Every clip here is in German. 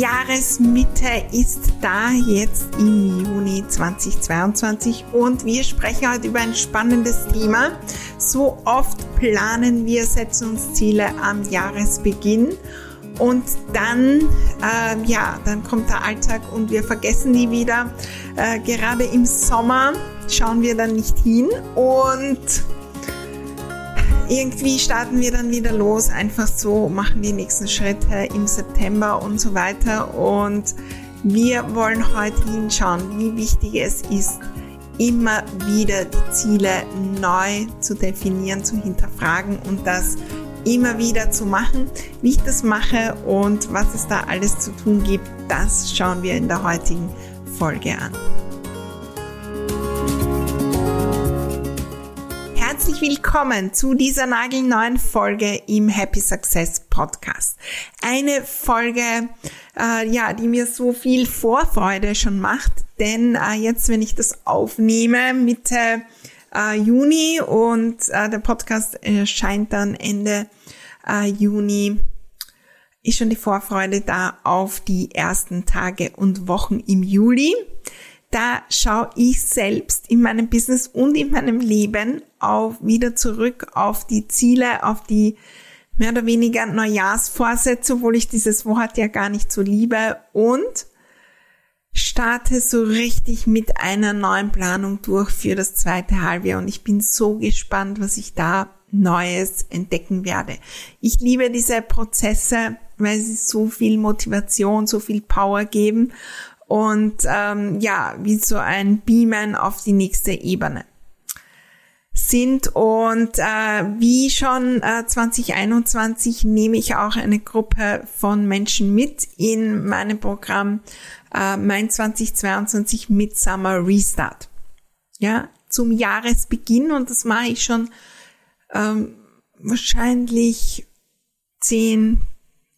Jahresmitte ist da jetzt im Juni 2022 und wir sprechen heute über ein spannendes Thema. So oft planen wir, setzen uns Ziele am Jahresbeginn und dann, äh, ja, dann kommt der Alltag und wir vergessen die wieder. Äh, gerade im Sommer schauen wir dann nicht hin und irgendwie starten wir dann wieder los, einfach so, machen die nächsten Schritte im September und so weiter. Und wir wollen heute hinschauen, wie wichtig es ist, immer wieder die Ziele neu zu definieren, zu hinterfragen und das immer wieder zu machen. Wie ich das mache und was es da alles zu tun gibt, das schauen wir in der heutigen Folge an. Willkommen zu dieser nagelneuen Folge im Happy Success Podcast. Eine Folge, äh, ja, die mir so viel Vorfreude schon macht, denn äh, jetzt, wenn ich das aufnehme, Mitte äh, Juni und äh, der Podcast erscheint dann Ende äh, Juni, ist schon die Vorfreude da auf die ersten Tage und Wochen im Juli da schaue ich selbst in meinem Business und in meinem Leben auf, wieder zurück auf die Ziele, auf die mehr oder weniger Neujahrsvorsätze, obwohl ich dieses Wort ja gar nicht so liebe und starte so richtig mit einer neuen Planung durch für das zweite Halbjahr und ich bin so gespannt, was ich da Neues entdecken werde. Ich liebe diese Prozesse, weil sie so viel Motivation, so viel Power geben und ähm, ja, wie so ein Beamen auf die nächste Ebene sind und äh, wie schon äh, 2021 nehme ich auch eine Gruppe von Menschen mit in meinem Programm äh, mein 2022 Midsummer Restart. Ja, zum Jahresbeginn und das mache ich schon ähm, wahrscheinlich zehn,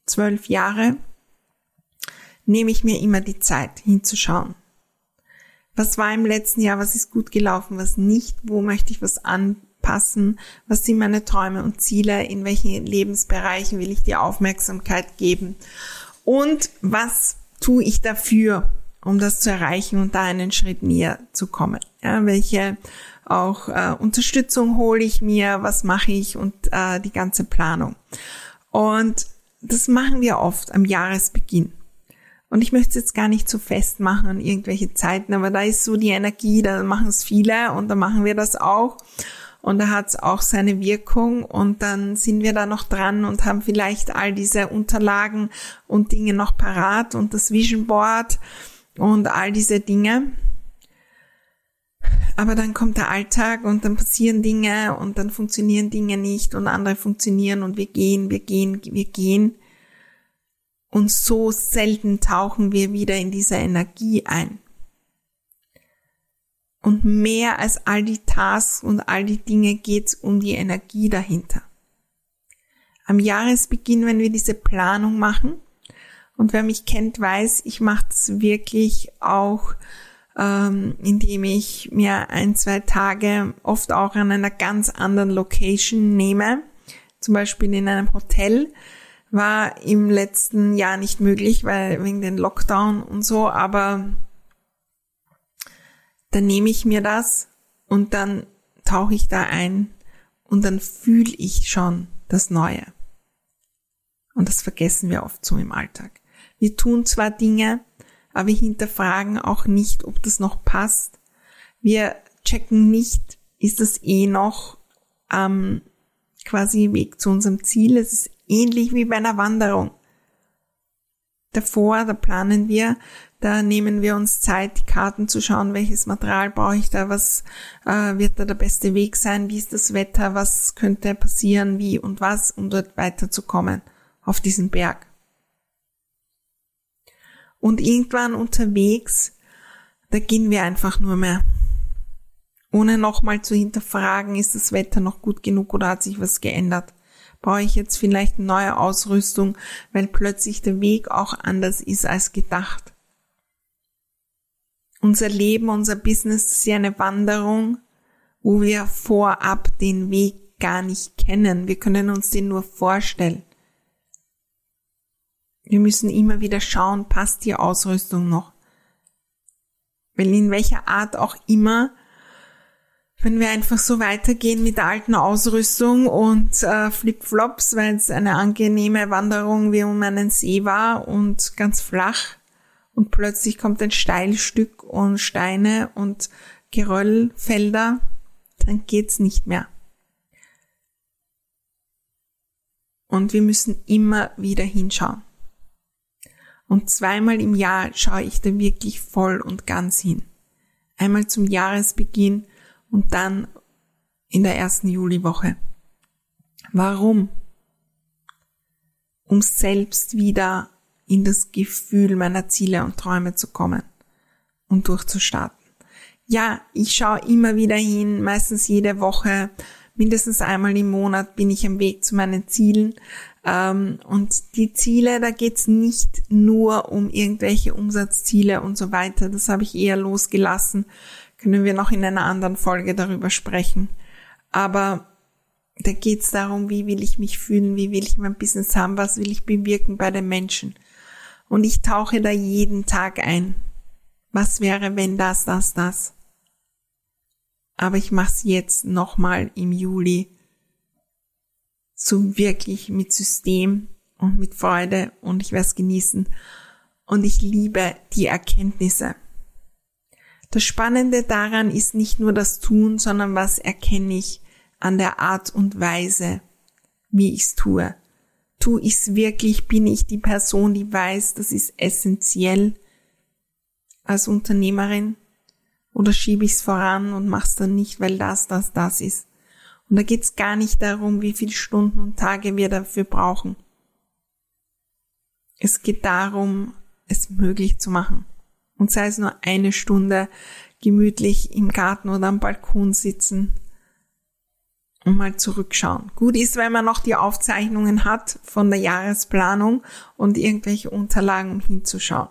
zwölf Jahre nehme ich mir immer die Zeit hinzuschauen. Was war im letzten Jahr, was ist gut gelaufen, was nicht, wo möchte ich was anpassen, was sind meine Träume und Ziele, in welchen Lebensbereichen will ich die Aufmerksamkeit geben und was tue ich dafür, um das zu erreichen und da einen Schritt näher zu kommen. Ja, welche auch äh, Unterstützung hole ich mir, was mache ich und äh, die ganze Planung. Und das machen wir oft am Jahresbeginn. Und ich möchte es jetzt gar nicht so festmachen an irgendwelche Zeiten, aber da ist so die Energie, da machen es viele und da machen wir das auch. Und da hat es auch seine Wirkung und dann sind wir da noch dran und haben vielleicht all diese Unterlagen und Dinge noch parat und das Vision Board und all diese Dinge. Aber dann kommt der Alltag und dann passieren Dinge und dann funktionieren Dinge nicht und andere funktionieren und wir gehen, wir gehen, wir gehen. Und so selten tauchen wir wieder in diese Energie ein. Und mehr als all die Tasks und all die Dinge geht's um die Energie dahinter. Am Jahresbeginn, wenn wir diese Planung machen, und wer mich kennt, weiß, ich mache das wirklich auch, ähm, indem ich mir ein, zwei Tage oft auch an einer ganz anderen Location nehme, zum Beispiel in einem Hotel, war im letzten Jahr nicht möglich, weil wegen den Lockdown und so, aber dann nehme ich mir das und dann tauche ich da ein und dann fühle ich schon das Neue. Und das vergessen wir oft so im Alltag. Wir tun zwar Dinge, aber wir hinterfragen auch nicht, ob das noch passt. Wir checken nicht, ist das eh noch ähm, quasi Weg zu unserem Ziel. Es ist ähnlich wie bei einer Wanderung. Davor, da planen wir, da nehmen wir uns Zeit, die Karten zu schauen, welches Material brauche ich da, was äh, wird da der beste Weg sein, wie ist das Wetter, was könnte passieren, wie und was, um dort weiterzukommen auf diesen Berg. Und irgendwann unterwegs, da gehen wir einfach nur mehr. Ohne nochmal zu hinterfragen, ist das Wetter noch gut genug oder hat sich was geändert brauche ich jetzt vielleicht neue Ausrüstung, weil plötzlich der Weg auch anders ist als gedacht. Unser Leben, unser Business ist ja eine Wanderung, wo wir vorab den Weg gar nicht kennen. Wir können uns den nur vorstellen. Wir müssen immer wieder schauen, passt die Ausrüstung noch? Weil in welcher Art auch immer wenn wir einfach so weitergehen mit der alten Ausrüstung und äh, Flipflops, weil es eine angenehme Wanderung wie um einen See war und ganz flach und plötzlich kommt ein Steilstück und Steine und Geröllfelder, dann geht's nicht mehr. Und wir müssen immer wieder hinschauen. Und zweimal im Jahr schaue ich da wirklich voll und ganz hin. Einmal zum Jahresbeginn und dann in der ersten Juliwoche. Warum? Um selbst wieder in das Gefühl meiner Ziele und Träume zu kommen und durchzustarten. Ja, ich schaue immer wieder hin, meistens jede Woche, mindestens einmal im Monat bin ich am Weg zu meinen Zielen. Ähm, und die Ziele, da geht's nicht nur um irgendwelche Umsatzziele und so weiter. Das habe ich eher losgelassen, können wir noch in einer anderen Folge darüber sprechen. Aber da geht es darum, wie will ich mich fühlen, wie will ich mein Business haben, was will ich bewirken bei den Menschen. Und ich tauche da jeden Tag ein. Was wäre, wenn das, das, das? Aber ich mache es jetzt nochmal im Juli so wirklich mit System und mit Freude und ich werde es genießen. Und ich liebe die Erkenntnisse. Das Spannende daran ist nicht nur das Tun, sondern was erkenne ich an der Art und Weise, wie ich es tue. Tu ich es wirklich, bin ich die Person, die weiß, das ist essentiell als Unternehmerin? Oder schiebe ich es voran und mach's dann nicht, weil das, das, das ist? Und da geht's gar nicht darum, wie viele Stunden und Tage wir dafür brauchen. Es geht darum, es möglich zu machen und sei es nur eine Stunde gemütlich im Garten oder am Balkon sitzen und mal zurückschauen. Gut ist, wenn man noch die Aufzeichnungen hat von der Jahresplanung und irgendwelche Unterlagen, um hinzuschauen.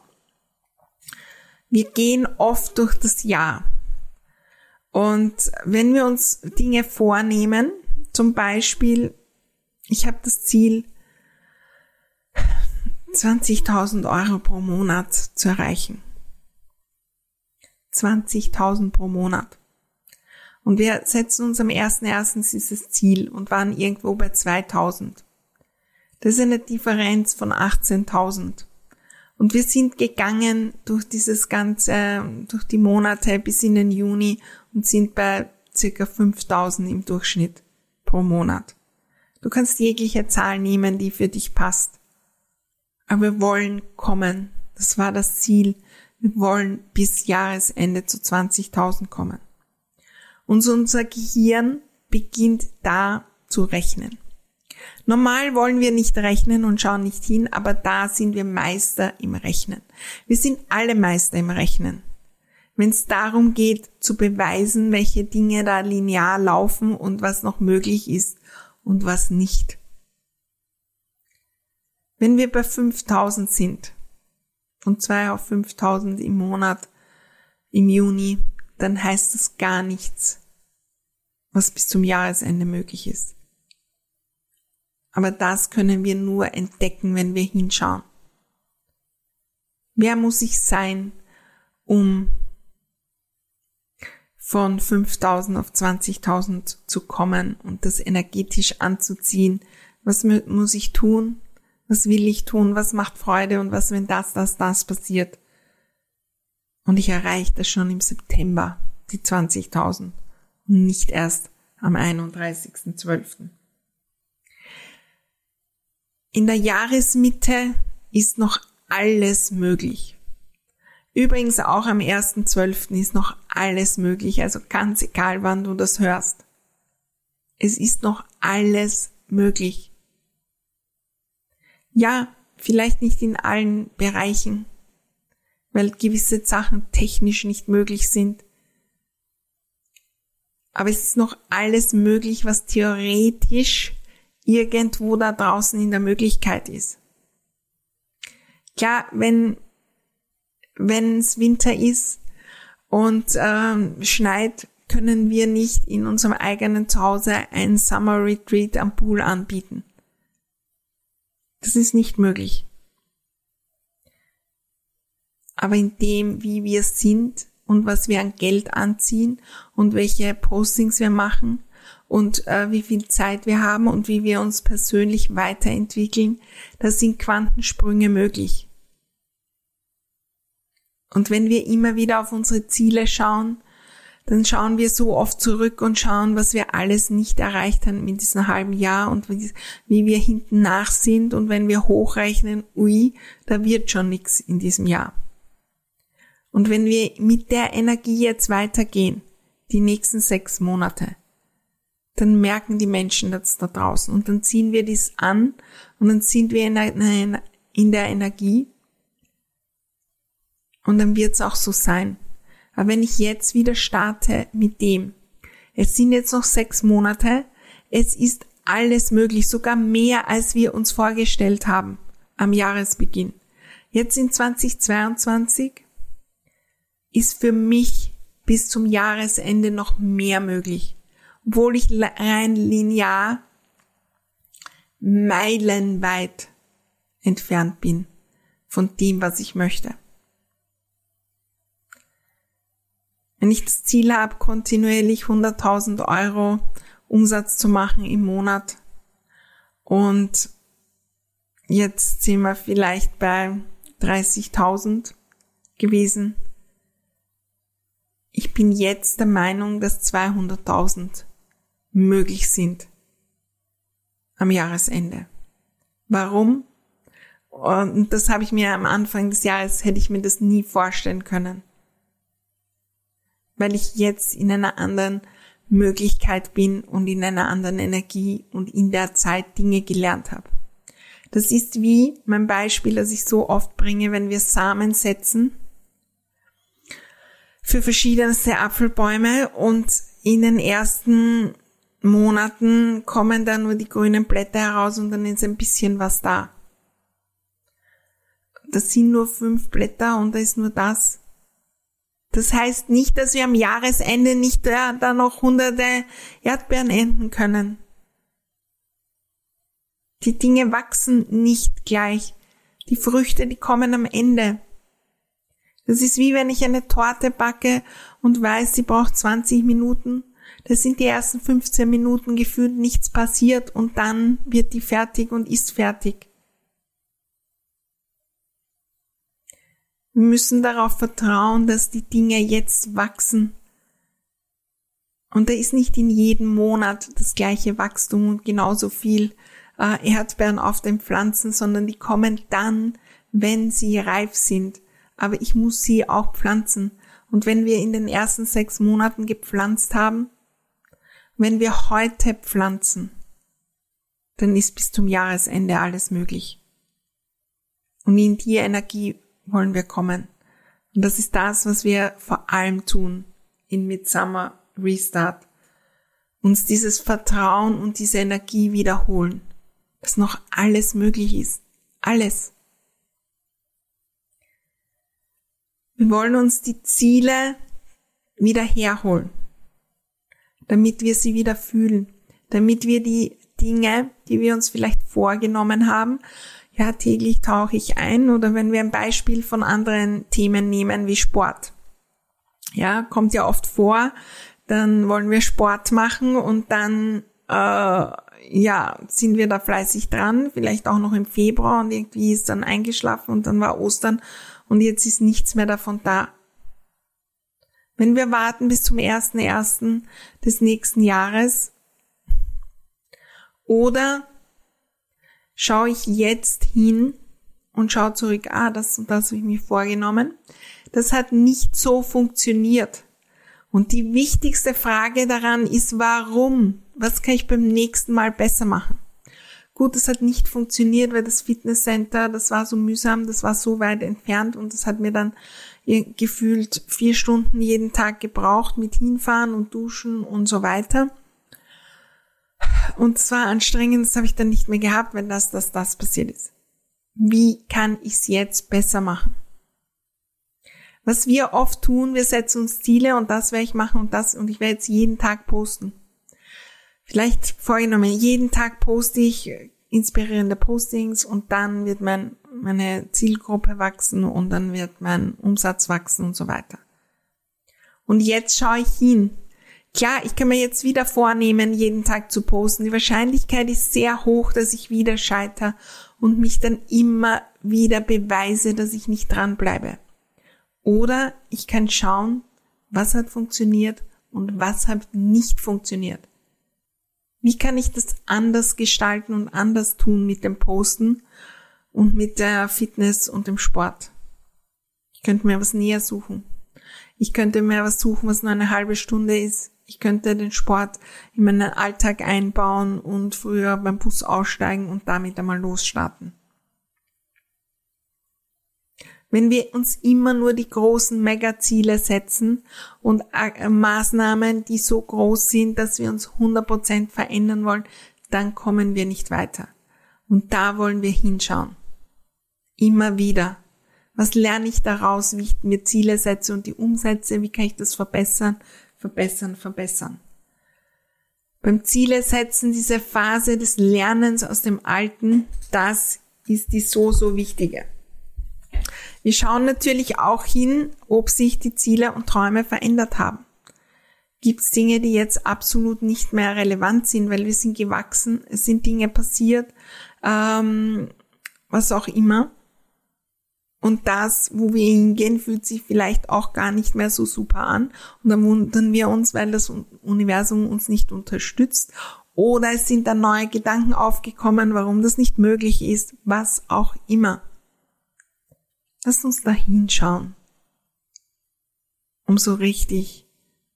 Wir gehen oft durch das Jahr. Und wenn wir uns Dinge vornehmen, zum Beispiel, ich habe das Ziel, 20.000 Euro pro Monat zu erreichen. 20.000 pro Monat. Und wir setzen uns am 1.1. dieses Ziel und waren irgendwo bei 2.000. Das ist eine Differenz von 18.000. Und wir sind gegangen durch dieses ganze, durch die Monate bis in den Juni und sind bei circa 5000 im Durchschnitt pro Monat. Du kannst jegliche Zahl nehmen, die für dich passt. Aber wir wollen kommen. Das war das Ziel. Wir wollen bis Jahresende zu 20.000 kommen. Und unser Gehirn beginnt da zu rechnen. Normal wollen wir nicht rechnen und schauen nicht hin, aber da sind wir Meister im Rechnen. Wir sind alle Meister im Rechnen. Wenn es darum geht, zu beweisen, welche Dinge da linear laufen und was noch möglich ist und was nicht. Wenn wir bei 5000 sind, von 2 auf 5000 im Monat im Juni, dann heißt das gar nichts, was bis zum Jahresende möglich ist. Aber das können wir nur entdecken, wenn wir hinschauen. Wer muss ich sein, um von 5000 auf 20.000 zu kommen und das energetisch anzuziehen? Was muss ich tun? Was will ich tun? Was macht Freude? Und was, wenn das, das, das passiert? Und ich erreiche das schon im September, die 20.000. Und nicht erst am 31.12. In der Jahresmitte ist noch alles möglich. Übrigens auch am 1.12. ist noch alles möglich, also ganz egal, wann du das hörst. Es ist noch alles möglich. Ja, vielleicht nicht in allen Bereichen, weil gewisse Sachen technisch nicht möglich sind. Aber es ist noch alles möglich, was theoretisch irgendwo da draußen in der Möglichkeit ist. Klar, wenn wenn es Winter ist und ähm, schneit, können wir nicht in unserem eigenen Zuhause ein Summer Retreat am Pool anbieten. Das ist nicht möglich. Aber in dem, wie wir sind und was wir an Geld anziehen und welche Postings wir machen und äh, wie viel Zeit wir haben und wie wir uns persönlich weiterentwickeln, da sind Quantensprünge möglich. Und wenn wir immer wieder auf unsere Ziele schauen, dann schauen wir so oft zurück und schauen, was wir alles nicht erreicht haben in diesem halben Jahr und wie wir hinten nach sind. Und wenn wir hochrechnen, ui, da wird schon nichts in diesem Jahr. Und wenn wir mit der Energie jetzt weitergehen, die nächsten sechs Monate, dann merken die Menschen das da draußen und dann ziehen wir dies an und dann sind wir in der, in der Energie und dann wird es auch so sein. Aber wenn ich jetzt wieder starte mit dem, es sind jetzt noch sechs Monate, es ist alles möglich, sogar mehr, als wir uns vorgestellt haben am Jahresbeginn. Jetzt in 2022 ist für mich bis zum Jahresende noch mehr möglich, obwohl ich rein linear meilenweit entfernt bin von dem, was ich möchte. Wenn ich das Ziel habe, kontinuierlich 100.000 Euro Umsatz zu machen im Monat und jetzt sind wir vielleicht bei 30.000 gewesen. Ich bin jetzt der Meinung, dass 200.000 möglich sind am Jahresende. Warum? Und das habe ich mir am Anfang des Jahres, hätte ich mir das nie vorstellen können weil ich jetzt in einer anderen Möglichkeit bin und in einer anderen Energie und in der Zeit Dinge gelernt habe. Das ist wie mein Beispiel, das ich so oft bringe, wenn wir Samen setzen für verschiedenste Apfelbäume und in den ersten Monaten kommen da nur die grünen Blätter heraus und dann ist ein bisschen was da. Das sind nur fünf Blätter und da ist nur das. Das heißt nicht, dass wir am Jahresende nicht da, da noch hunderte Erdbeeren ernten können. Die Dinge wachsen nicht gleich. Die Früchte, die kommen am Ende. Das ist wie wenn ich eine Torte backe und weiß, sie braucht 20 Minuten. Da sind die ersten 15 Minuten gefühlt nichts passiert und dann wird die fertig und ist fertig. Wir müssen darauf vertrauen, dass die Dinge jetzt wachsen. Und da ist nicht in jedem Monat das gleiche Wachstum und genauso viel äh, Erdbeeren auf den Pflanzen, sondern die kommen dann, wenn sie reif sind. Aber ich muss sie auch pflanzen. Und wenn wir in den ersten sechs Monaten gepflanzt haben, wenn wir heute pflanzen, dann ist bis zum Jahresende alles möglich. Und in die Energie wollen wir kommen. Und das ist das, was wir vor allem tun in Midsummer Restart. Uns dieses Vertrauen und diese Energie wiederholen, dass noch alles möglich ist. Alles. Wir wollen uns die Ziele wieder herholen, damit wir sie wieder fühlen, damit wir die Dinge, die wir uns vielleicht vorgenommen haben, ja, täglich tauche ich ein oder wenn wir ein Beispiel von anderen Themen nehmen wie Sport. Ja, kommt ja oft vor, dann wollen wir Sport machen und dann äh, ja, sind wir da fleißig dran, vielleicht auch noch im Februar und irgendwie ist dann eingeschlafen und dann war Ostern und jetzt ist nichts mehr davon da. Wenn wir warten bis zum ersten ersten des nächsten Jahres oder schaue ich jetzt hin und schaue zurück, ah, das und das habe ich mir vorgenommen. Das hat nicht so funktioniert. Und die wichtigste Frage daran ist, warum? Was kann ich beim nächsten Mal besser machen? Gut, das hat nicht funktioniert, weil das Fitnesscenter, das war so mühsam, das war so weit entfernt und das hat mir dann gefühlt vier Stunden jeden Tag gebraucht mit hinfahren und duschen und so weiter. Und es war anstrengend, das habe ich dann nicht mehr gehabt, wenn das, das, das passiert ist. Wie kann ich es jetzt besser machen? Was wir oft tun, wir setzen uns Ziele und das werde ich machen und das und ich werde jetzt jeden Tag posten. Vielleicht vorgenommen, jeden Tag poste ich inspirierende Postings und dann wird mein, meine Zielgruppe wachsen und dann wird mein Umsatz wachsen und so weiter. Und jetzt schaue ich hin. Klar, ich kann mir jetzt wieder vornehmen, jeden Tag zu posten. Die Wahrscheinlichkeit ist sehr hoch, dass ich wieder scheitere und mich dann immer wieder beweise, dass ich nicht dranbleibe. Oder ich kann schauen, was hat funktioniert und was hat nicht funktioniert. Wie kann ich das anders gestalten und anders tun mit dem Posten und mit der Fitness und dem Sport? Ich könnte mir was näher suchen. Ich könnte mir was suchen, was nur eine halbe Stunde ist. Ich könnte den Sport in meinen Alltag einbauen und früher beim Bus aussteigen und damit einmal losstarten. Wenn wir uns immer nur die großen Megaziele setzen und äh, Maßnahmen, die so groß sind, dass wir uns 100% verändern wollen, dann kommen wir nicht weiter. Und da wollen wir hinschauen. Immer wieder. Was lerne ich daraus, wie ich mir Ziele setze und die umsetze? Wie kann ich das verbessern, verbessern, verbessern? Beim Ziele setzen, diese Phase des Lernens aus dem Alten, das ist die so, so wichtige. Wir schauen natürlich auch hin, ob sich die Ziele und Träume verändert haben. Gibt es Dinge, die jetzt absolut nicht mehr relevant sind, weil wir sind gewachsen, es sind Dinge passiert, ähm, was auch immer. Und das, wo wir hingehen, fühlt sich vielleicht auch gar nicht mehr so super an. Und dann wundern wir uns, weil das Universum uns nicht unterstützt. Oder es sind dann neue Gedanken aufgekommen, warum das nicht möglich ist, was auch immer. Lass uns da hinschauen, um so richtig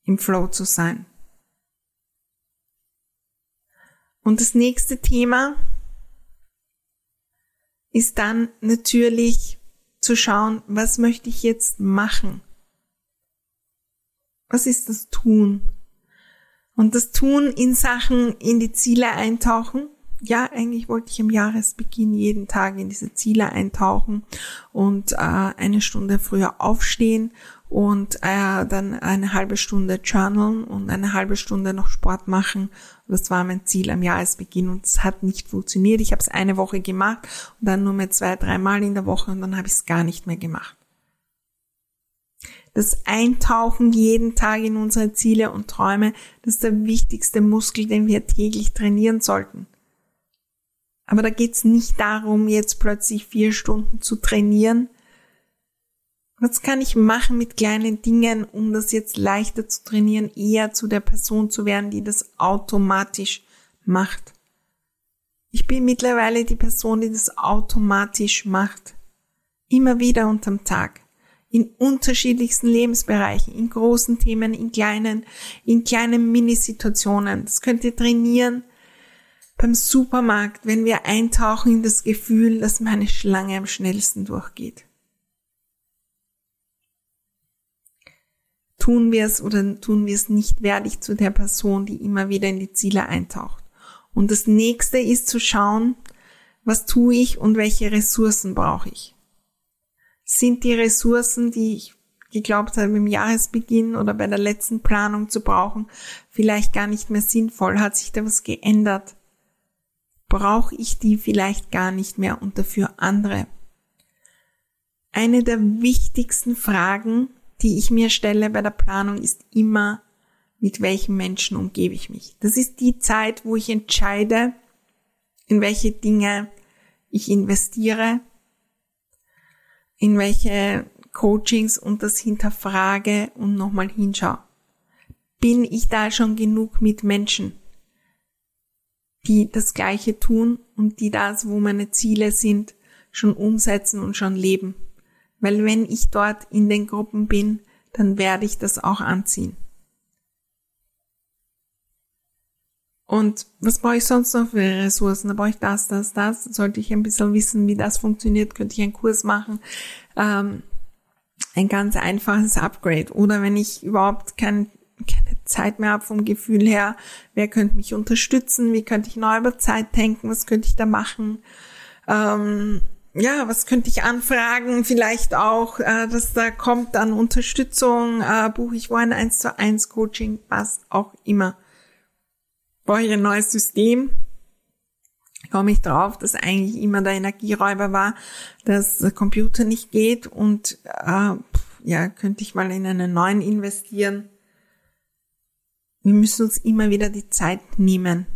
im Flow zu sein. Und das nächste Thema ist dann natürlich zu schauen, was möchte ich jetzt machen? Was ist das Tun? Und das Tun in Sachen in die Ziele eintauchen ja, eigentlich wollte ich am Jahresbeginn jeden Tag in diese Ziele eintauchen und äh, eine Stunde früher aufstehen und äh, dann eine halbe Stunde journalen und eine halbe Stunde noch Sport machen. Das war mein Ziel am Jahresbeginn und es hat nicht funktioniert. Ich habe es eine Woche gemacht und dann nur mehr zwei, dreimal in der Woche und dann habe ich es gar nicht mehr gemacht. Das Eintauchen jeden Tag in unsere Ziele und Träume, das ist der wichtigste Muskel, den wir täglich trainieren sollten. Aber da geht's nicht darum, jetzt plötzlich vier Stunden zu trainieren. Was kann ich machen mit kleinen Dingen, um das jetzt leichter zu trainieren, eher zu der Person zu werden, die das automatisch macht? Ich bin mittlerweile die Person, die das automatisch macht. Immer wieder unterm Tag. In unterschiedlichsten Lebensbereichen, in großen Themen, in kleinen, in kleinen Minisituationen. Das könnt ihr trainieren beim Supermarkt, wenn wir eintauchen in das Gefühl, dass meine Schlange am schnellsten durchgeht. Tun wir es oder tun wir es nicht, werde ich zu der Person, die immer wieder in die Ziele eintaucht. Und das nächste ist zu schauen, was tue ich und welche Ressourcen brauche ich. Sind die Ressourcen, die ich geglaubt habe, im Jahresbeginn oder bei der letzten Planung zu brauchen, vielleicht gar nicht mehr sinnvoll? Hat sich da was geändert? brauche ich die vielleicht gar nicht mehr und dafür andere. Eine der wichtigsten Fragen, die ich mir stelle bei der Planung, ist immer, mit welchen Menschen umgebe ich mich. Das ist die Zeit, wo ich entscheide, in welche Dinge ich investiere, in welche Coachings und das hinterfrage und nochmal hinschaue. Bin ich da schon genug mit Menschen? die das Gleiche tun und die das, wo meine Ziele sind, schon umsetzen und schon leben. Weil wenn ich dort in den Gruppen bin, dann werde ich das auch anziehen. Und was brauche ich sonst noch für Ressourcen? Da brauche ich das, das, das. Sollte ich ein bisschen wissen, wie das funktioniert, könnte ich einen Kurs machen. Ähm, ein ganz einfaches Upgrade. Oder wenn ich überhaupt kein, keine Zeit mehr habe vom Gefühl her, wer könnte mich unterstützen? Wie könnte ich neu über Zeit denken? Was könnte ich da machen? Ähm, ja, was könnte ich anfragen? Vielleicht auch, äh, dass da kommt dann Unterstützung, äh, buche ich wo ein 1 zu 1 Coaching, was auch immer brauche ich ein neues System, komme ich drauf, dass eigentlich immer der Energieräuber war, dass der Computer nicht geht und äh, ja, könnte ich mal in einen neuen investieren. Wir müssen uns immer wieder die Zeit nehmen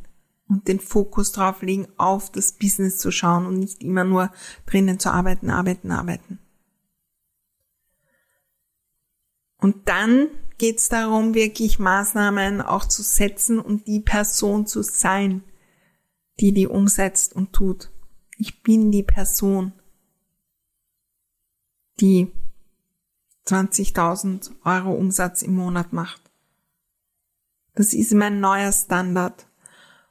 und den Fokus drauf legen, auf das Business zu schauen und nicht immer nur drinnen zu arbeiten, arbeiten, arbeiten. Und dann geht es darum, wirklich Maßnahmen auch zu setzen und die Person zu sein, die die umsetzt und tut. Ich bin die Person, die 20.000 Euro Umsatz im Monat macht. Das ist mein neuer Standard.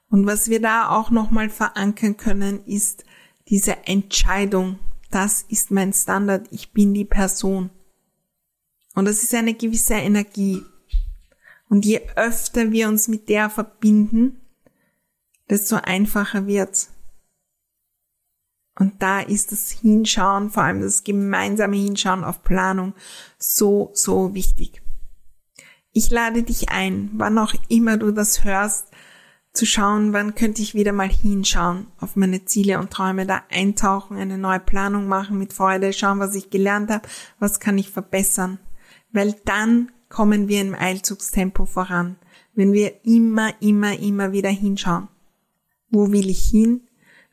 Und was wir da auch nochmal verankern können, ist diese Entscheidung. Das ist mein Standard. Ich bin die Person. Und das ist eine gewisse Energie. Und je öfter wir uns mit der verbinden, desto einfacher wird's. Und da ist das Hinschauen, vor allem das gemeinsame Hinschauen auf Planung, so, so wichtig. Ich lade dich ein, wann auch immer du das hörst, zu schauen, wann könnte ich wieder mal hinschauen auf meine Ziele und Träume, da eintauchen, eine neue Planung machen mit Freude, schauen, was ich gelernt habe, was kann ich verbessern weil dann kommen wir im Eilzugstempo voran, wenn wir immer, immer, immer wieder hinschauen. Wo will ich hin?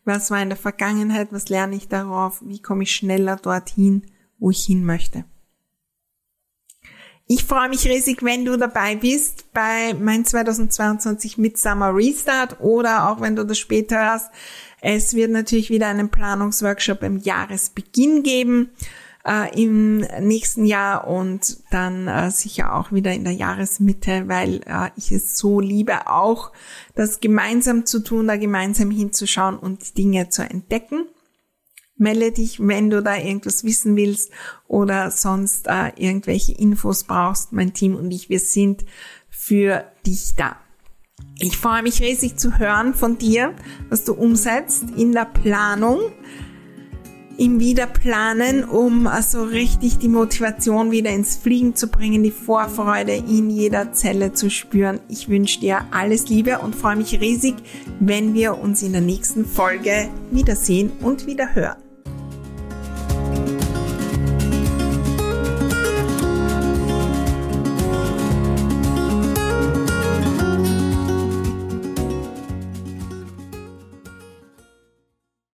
Was war in der Vergangenheit? Was lerne ich darauf? Wie komme ich schneller dorthin, wo ich hin möchte? Ich freue mich riesig, wenn du dabei bist bei mein 2022 Midsummer Restart oder auch wenn du das später hörst. Es wird natürlich wieder einen Planungsworkshop im Jahresbeginn geben äh, im nächsten Jahr und dann äh, sicher auch wieder in der Jahresmitte, weil äh, ich es so liebe, auch das gemeinsam zu tun, da gemeinsam hinzuschauen und Dinge zu entdecken. Melde dich, wenn du da irgendwas wissen willst oder sonst äh, irgendwelche Infos brauchst. Mein Team und ich, wir sind für dich da. Ich freue mich riesig zu hören von dir, was du umsetzt in der Planung im Wiederplanen, um also richtig die Motivation wieder ins Fliegen zu bringen, die Vorfreude in jeder Zelle zu spüren. Ich wünsche dir alles Liebe und freue mich riesig, wenn wir uns in der nächsten Folge wiedersehen und wieder hören.